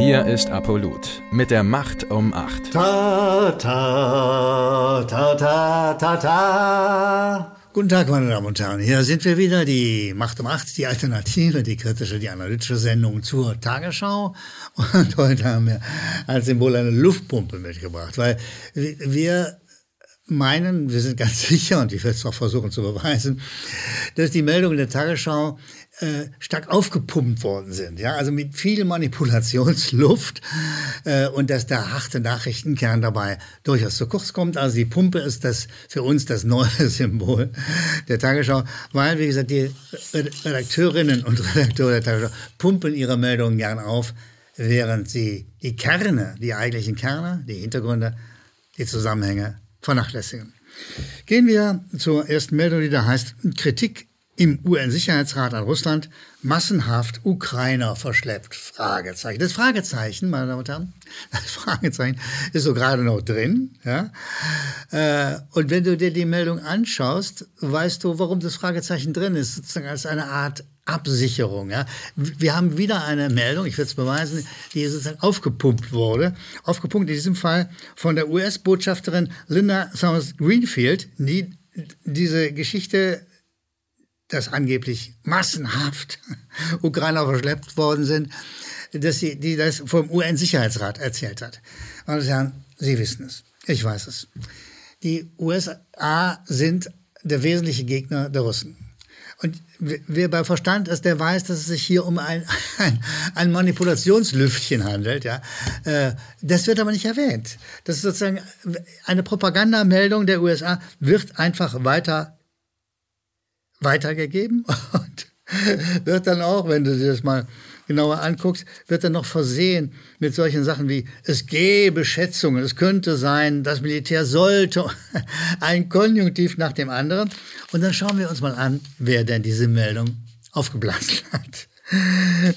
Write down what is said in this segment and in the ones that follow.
Hier ist Apollut mit der Macht um 8. Ta, ta, ta, ta, ta, ta. Guten Tag, meine Damen und Herren. Hier sind wir wieder, die Macht um 8, die Alternative, die kritische, die analytische Sendung zur Tagesschau. Und heute haben wir als Symbol eine Luftpumpe mitgebracht, weil wir meinen, wir sind ganz sicher, und ich werde es auch versuchen zu beweisen, dass die Meldungen der Tagesschau äh, stark aufgepumpt worden sind. Ja, also mit viel Manipulationsluft äh, und dass der harte Nachrichtenkern dabei durchaus zu kurz kommt. Also die Pumpe ist das für uns das neue Symbol der Tagesschau, weil, wie gesagt, die Redakteurinnen und Redakteure der Tagesschau pumpen ihre Meldungen gern auf, während sie die Kerne, die eigentlichen Kerne, die Hintergründe, die Zusammenhänge vernachlässigen. Gehen wir zur ersten Meldung, die da heißt Kritik im UN-Sicherheitsrat an Russland massenhaft Ukrainer verschleppt? Fragezeichen. Das Fragezeichen, meine Damen und Herren, das Fragezeichen ist so gerade noch drin. Ja? Äh, und wenn du dir die Meldung anschaust, weißt du, warum das Fragezeichen drin ist, sozusagen als eine Art Absicherung. Ja? Wir haben wieder eine Meldung, ich werde es beweisen, die sozusagen aufgepumpt wurde. Aufgepumpt in diesem Fall von der US-Botschafterin Linda Thomas Greenfield, die diese Geschichte dass angeblich massenhaft Ukrainer verschleppt worden sind, dass sie, die das vom UN-Sicherheitsrat erzählt hat. Meine Herren, Sie wissen es. Ich weiß es. Die USA sind der wesentliche Gegner der Russen. Und wer bei Verstand ist, der weiß, dass es sich hier um ein, ein, ein Manipulationslüftchen handelt. Ja. Äh, das wird aber nicht erwähnt. Das ist sozusagen eine Propagandameldung der USA, wird einfach weiter weitergegeben und wird dann auch, wenn du dir das mal genauer anguckst, wird dann noch versehen mit solchen Sachen wie es gäbe Schätzungen, es könnte sein, das Militär sollte, ein Konjunktiv nach dem anderen. Und dann schauen wir uns mal an, wer denn diese Meldung aufgeblasen hat.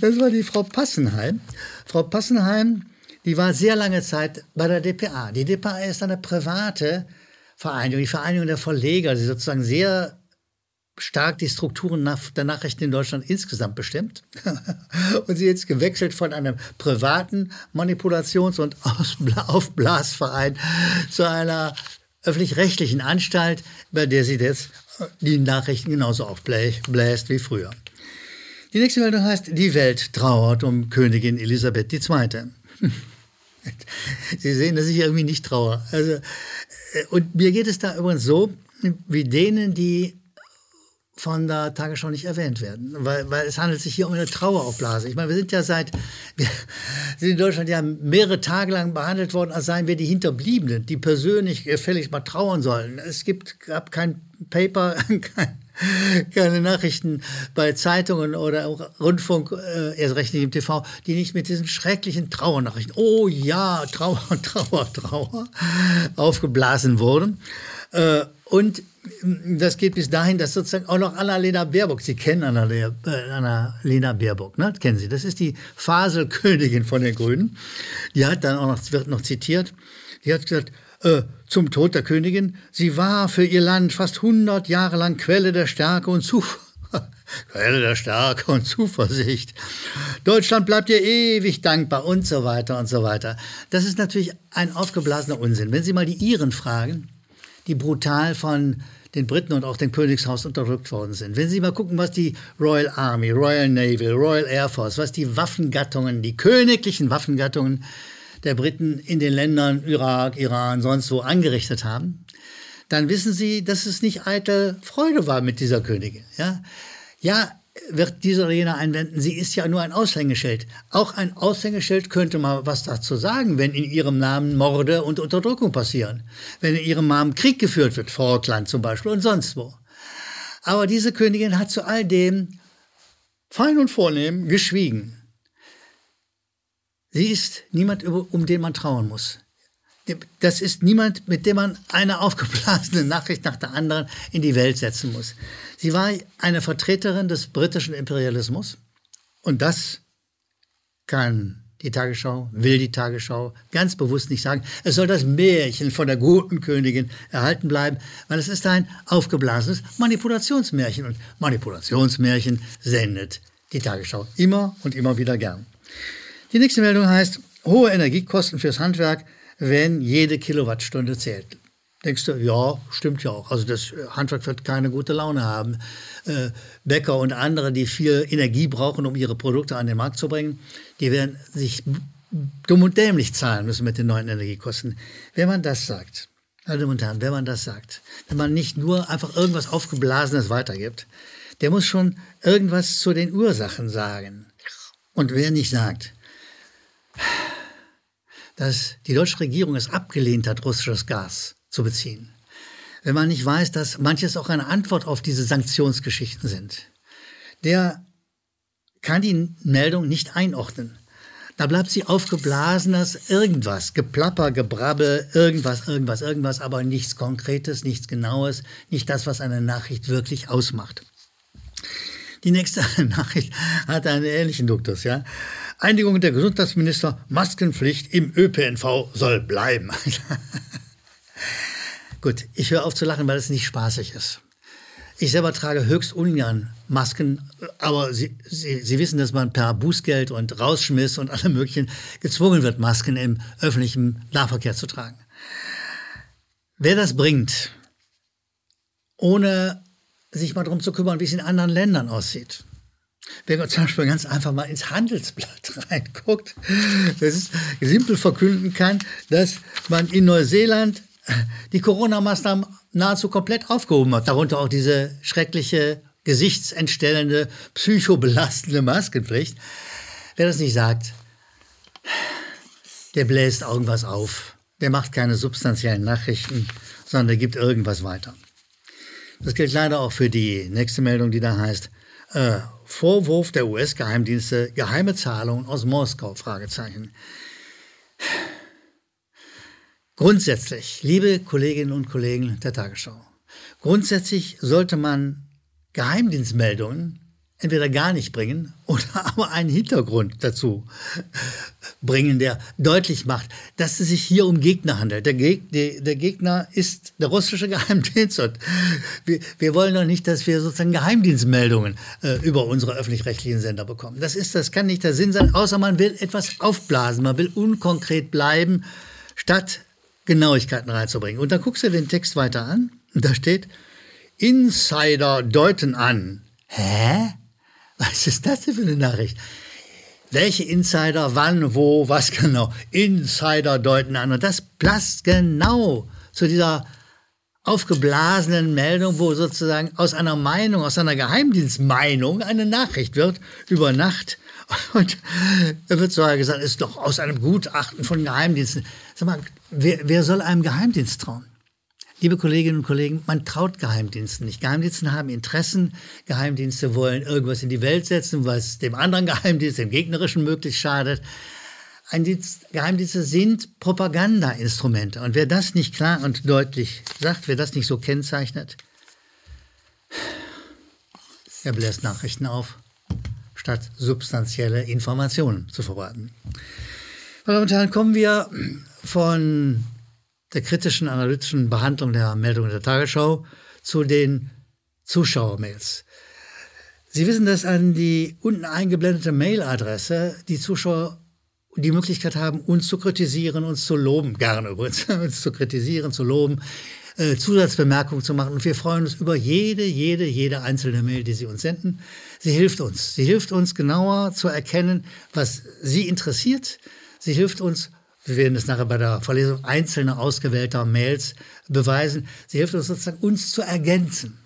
Das war die Frau Passenheim. Frau Passenheim, die war sehr lange Zeit bei der DPA. Die DPA ist eine private Vereinigung, die Vereinigung der Verleger, die sozusagen sehr stark die Strukturen der Nachrichten in Deutschland insgesamt bestimmt. und sie jetzt gewechselt von einem privaten Manipulations- und Aufblasverein zu einer öffentlich-rechtlichen Anstalt, bei der sie jetzt die Nachrichten genauso aufbläst wie früher. Die nächste Meldung heißt, die Welt trauert um Königin Elisabeth II. Sie sehen, dass ich irgendwie nicht traue. Also, äh, und mir geht es da übrigens so, wie denen, die von der Tagesschau nicht erwähnt werden, weil, weil es handelt sich hier um eine Traueraufblase. Ich meine, wir sind ja seit, wir sind in Deutschland ja mehrere Tage lang behandelt worden, als seien wir die Hinterbliebenen, die persönlich gefällig mal trauern sollen. Es gibt, gab kein Paper, kein, keine Nachrichten bei Zeitungen oder Rundfunk, äh, erst recht nicht im TV, die nicht mit diesen schrecklichen Trauernachrichten, oh ja, Trauer, Trauer, Trauer, aufgeblasen wurden. Äh, und das geht bis dahin, dass sozusagen auch noch Annalena Baerbock, Sie kennen Annalena, äh, Baerbock, ne? kennen Sie, das ist die Faselkönigin von den Grünen. Die hat dann auch noch, wird noch zitiert, die hat gesagt, äh, zum Tod der Königin, sie war für ihr Land fast 100 Jahre lang Quelle der Stärke und Zuversicht. Quelle der Stärke und Zuversicht. Deutschland bleibt ihr ewig dankbar und so weiter und so weiter. Das ist natürlich ein aufgeblasener Unsinn. Wenn Sie mal die Iren fragen, die brutal von den Briten und auch dem Königshaus unterdrückt worden sind. Wenn Sie mal gucken, was die Royal Army, Royal Navy, Royal Air Force, was die Waffengattungen, die königlichen Waffengattungen der Briten in den Ländern Irak, Iran, sonst wo angerichtet haben, dann wissen Sie, dass es nicht eitel Freude war mit dieser Königin. Ja, ja wird dieser oder jener einwenden, sie ist ja nur ein Aushängeschild. Auch ein Aushängeschild könnte mal was dazu sagen, wenn in ihrem Namen Morde und Unterdrückung passieren. Wenn in ihrem Namen Krieg geführt wird, Falkland zum Beispiel und sonst wo. Aber diese Königin hat zu all dem fein und vornehm geschwiegen. Sie ist niemand, um den man trauen muss. Das ist niemand, mit dem man eine aufgeblasene Nachricht nach der anderen in die Welt setzen muss. Sie war eine Vertreterin des britischen Imperialismus und das kann die Tagesschau, will die Tagesschau ganz bewusst nicht sagen. Es soll das Märchen von der guten Königin erhalten bleiben, weil es ist ein aufgeblasenes Manipulationsmärchen und Manipulationsmärchen sendet die Tagesschau immer und immer wieder gern. Die nächste Meldung heißt, hohe Energiekosten fürs Handwerk, wenn jede Kilowattstunde zählt. Denkst du, ja, stimmt ja auch. Also das Handwerk wird keine gute Laune haben. Äh, Bäcker und andere, die viel Energie brauchen, um ihre Produkte an den Markt zu bringen, die werden sich dumm und dämlich zahlen müssen mit den neuen Energiekosten. Wenn man das sagt, meine Damen und Herren, wenn man das sagt, wenn man nicht nur einfach irgendwas Aufgeblasenes weitergibt, der muss schon irgendwas zu den Ursachen sagen. Und wer nicht sagt, dass die deutsche Regierung es abgelehnt hat, russisches Gas zu beziehen, wenn man nicht weiß, dass manches auch eine Antwort auf diese Sanktionsgeschichten sind, der kann die Meldung nicht einordnen. Da bleibt sie aufgeblasen als irgendwas, Geplapper, Gebrabbel, irgendwas, irgendwas, irgendwas, aber nichts Konkretes, nichts Genaues, nicht das, was eine Nachricht wirklich ausmacht. Die nächste Nachricht hat einen ähnlichen Duktus, ja. Einigung der Gesundheitsminister, Maskenpflicht im ÖPNV soll bleiben. Gut, ich höre auf zu lachen, weil es nicht spaßig ist. Ich selber trage höchst ungern Masken, aber Sie, Sie, Sie wissen, dass man per Bußgeld und Rausschmiss und allem Möglichen gezwungen wird, Masken im öffentlichen Nahverkehr zu tragen. Wer das bringt, ohne sich mal darum zu kümmern, wie es in anderen Ländern aussieht, wenn man zum Beispiel ganz einfach mal ins Handelsblatt reinguckt, das ist simpel verkünden kann, dass man in Neuseeland die Corona-Maßnahmen nahezu komplett aufgehoben hat. Darunter auch diese schreckliche, gesichtsentstellende, psychobelastende Maskenpflicht. Wer das nicht sagt, der bläst irgendwas auf. Der macht keine substanziellen Nachrichten, sondern der gibt irgendwas weiter. Das gilt leider auch für die nächste Meldung, die da heißt, äh, Vorwurf der US-Geheimdienste, geheime Zahlungen aus Moskau, Fragezeichen. Grundsätzlich, liebe Kolleginnen und Kollegen der Tagesschau, grundsätzlich sollte man Geheimdienstmeldungen entweder gar nicht bringen oder aber einen Hintergrund dazu bringen, der deutlich macht, dass es sich hier um Gegner handelt. Der, Geg der Gegner ist der russische Geheimdienst. Und wir, wir, wollen doch nicht, dass wir sozusagen Geheimdienstmeldungen äh, über unsere öffentlich-rechtlichen Sender bekommen. Das ist, das kann nicht der Sinn sein, außer man will etwas aufblasen, man will unkonkret bleiben, statt Genauigkeiten reinzubringen. Und dann guckst du den Text weiter an und da steht, Insider deuten an. Hä? Was ist das denn für eine Nachricht? Welche Insider, wann, wo, was genau? Insider deuten an. Und das passt genau zu dieser aufgeblasenen Meldung, wo sozusagen aus einer Meinung, aus einer Geheimdienstmeinung eine Nachricht wird über Nacht. Und da wird sogar gesagt, ist doch aus einem Gutachten von Geheimdiensten. Sag mal, wer, wer soll einem Geheimdienst trauen? Liebe Kolleginnen und Kollegen, man traut Geheimdiensten nicht. Geheimdienste haben Interessen. Geheimdienste wollen irgendwas in die Welt setzen, was dem anderen Geheimdienst, dem gegnerischen möglichst schadet. Dienst, Geheimdienste sind Propagandainstrumente. Und wer das nicht klar und deutlich sagt, wer das nicht so kennzeichnet, er bläst Nachrichten auf, statt substanzielle Informationen zu verbreiten. Meine Damen und Herren, kommen wir von der kritischen analytischen Behandlung der Meldung der Tagesschau zu den Zuschauermails. Sie wissen, dass an die unten eingeblendete Mailadresse die Zuschauer die Möglichkeit haben, uns zu kritisieren, uns zu loben, gerne übrigens, uns zu kritisieren, zu loben, äh, Zusatzbemerkungen zu machen. Und wir freuen uns über jede, jede, jede einzelne Mail, die Sie uns senden. Sie hilft uns. Sie hilft uns genauer zu erkennen, was Sie interessiert. Sie hilft uns, wir werden es nachher bei der Verlesung einzelner ausgewählter Mails beweisen. Sie hilft uns sozusagen, uns zu ergänzen.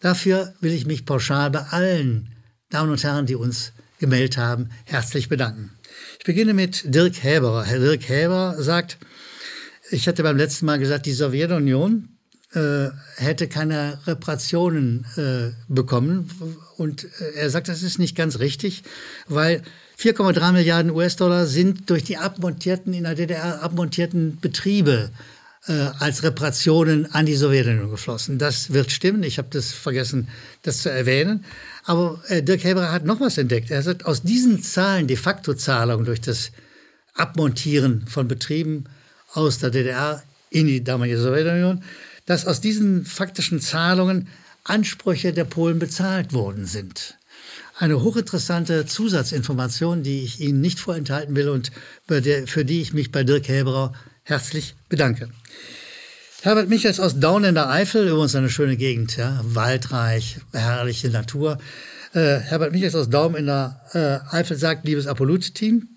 Dafür will ich mich pauschal bei allen Damen und Herren, die uns gemeldet haben, herzlich bedanken. Ich beginne mit Dirk Häberer. Herr Dirk Häber sagt, ich hatte beim letzten Mal gesagt, die Sowjetunion hätte keine Reparationen äh, bekommen. Und äh, er sagt, das ist nicht ganz richtig, weil 4,3 Milliarden US-Dollar sind durch die abmontierten, in der DDR abmontierten Betriebe äh, als Reparationen an die Sowjetunion geflossen. Das wird stimmen. Ich habe das vergessen, das zu erwähnen. Aber äh, Dirk Heberer hat noch was entdeckt. Er sagt, aus diesen Zahlen, de facto Zahlungen durch das Abmontieren von Betrieben aus der DDR in die damalige Sowjetunion, dass aus diesen faktischen Zahlungen Ansprüche der Polen bezahlt worden sind. eine hochinteressante Zusatzinformation, die ich Ihnen nicht vorenthalten will und für die ich mich bei Dirk Helberer herzlich bedanke. Herbert Michels aus Daun in der Eifel, übrigens eine schöne Gegend, ja, waldreich, herrliche Natur. Äh, Herbert Michels aus Daum in der äh, Eifel sagt, liebes Apolut-Team,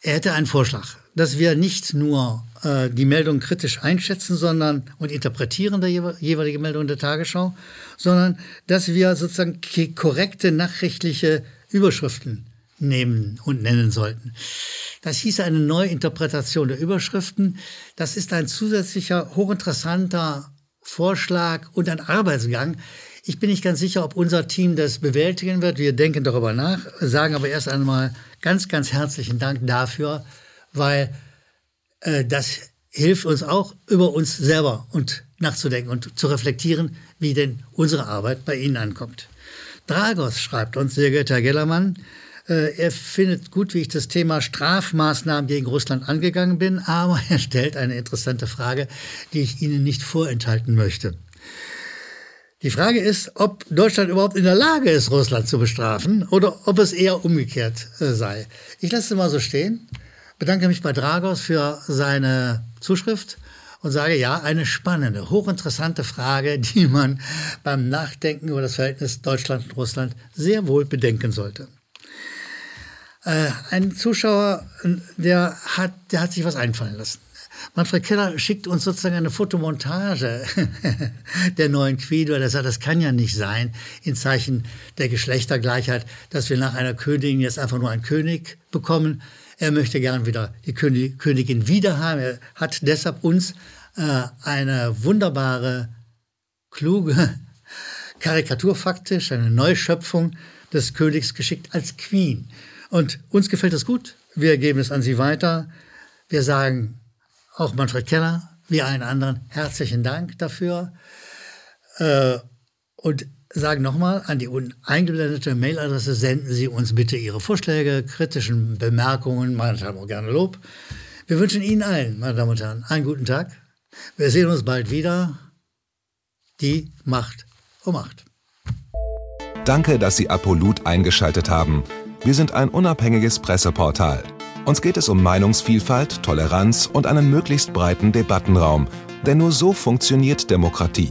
er hätte einen Vorschlag, dass wir nicht nur äh, die Meldung kritisch einschätzen sondern, und interpretieren der jeweilige Meldung der Tagesschau, sondern dass wir sozusagen korrekte nachrichtliche Überschriften nehmen und nennen sollten. Das hieß eine Neuinterpretation der Überschriften. Das ist ein zusätzlicher, hochinteressanter Vorschlag und ein Arbeitsgang. Ich bin nicht ganz sicher, ob unser Team das bewältigen wird. Wir denken darüber nach, sagen aber erst einmal ganz, ganz herzlichen Dank dafür, weil äh, das hilft uns auch, über uns selber und nachzudenken und zu reflektieren, wie denn unsere Arbeit bei Ihnen ankommt. Dragos schreibt uns, sehr geehrter Herr Gellermann, äh, er findet gut, wie ich das Thema Strafmaßnahmen gegen Russland angegangen bin, aber er stellt eine interessante Frage, die ich Ihnen nicht vorenthalten möchte. Die Frage ist, ob Deutschland überhaupt in der Lage ist, Russland zu bestrafen oder ob es eher umgekehrt äh, sei. Ich lasse es mal so stehen, bedanke mich bei Dragos für seine Zuschrift und sage, ja, eine spannende, hochinteressante Frage, die man beim Nachdenken über das Verhältnis Deutschland und Russland sehr wohl bedenken sollte. Äh, ein Zuschauer, der hat, der hat sich was einfallen lassen. Manfred Keller schickt uns sozusagen eine Fotomontage der neuen Quido. Er sagt, das kann ja nicht sein, in Zeichen der Geschlechtergleichheit, dass wir nach einer Königin jetzt einfach nur einen König bekommen. Er möchte gern wieder die Königin wieder haben. Er hat deshalb uns äh, eine wunderbare, kluge Karikatur faktisch, eine Neuschöpfung des Königs geschickt als Queen. Und uns gefällt das gut. Wir geben es an Sie weiter. Wir sagen auch Manfred Keller, wie allen anderen, herzlichen Dank dafür. Äh, und sagen nochmal an die eingeblendete Mailadresse, senden Sie uns bitte Ihre Vorschläge, kritischen Bemerkungen, meinethalb auch gerne Lob. Wir wünschen Ihnen allen, meine Damen und Herren, einen guten Tag. Wir sehen uns bald wieder. Die Macht um Macht. Danke, dass Sie Apolut eingeschaltet haben. Wir sind ein unabhängiges Presseportal. Uns geht es um Meinungsvielfalt, Toleranz und einen möglichst breiten Debattenraum, denn nur so funktioniert Demokratie.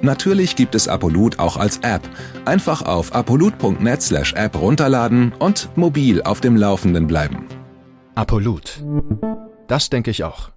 Natürlich gibt es Apolut auch als App. Einfach auf apolut.net/app runterladen und mobil auf dem Laufenden bleiben. Apolut. Das denke ich auch.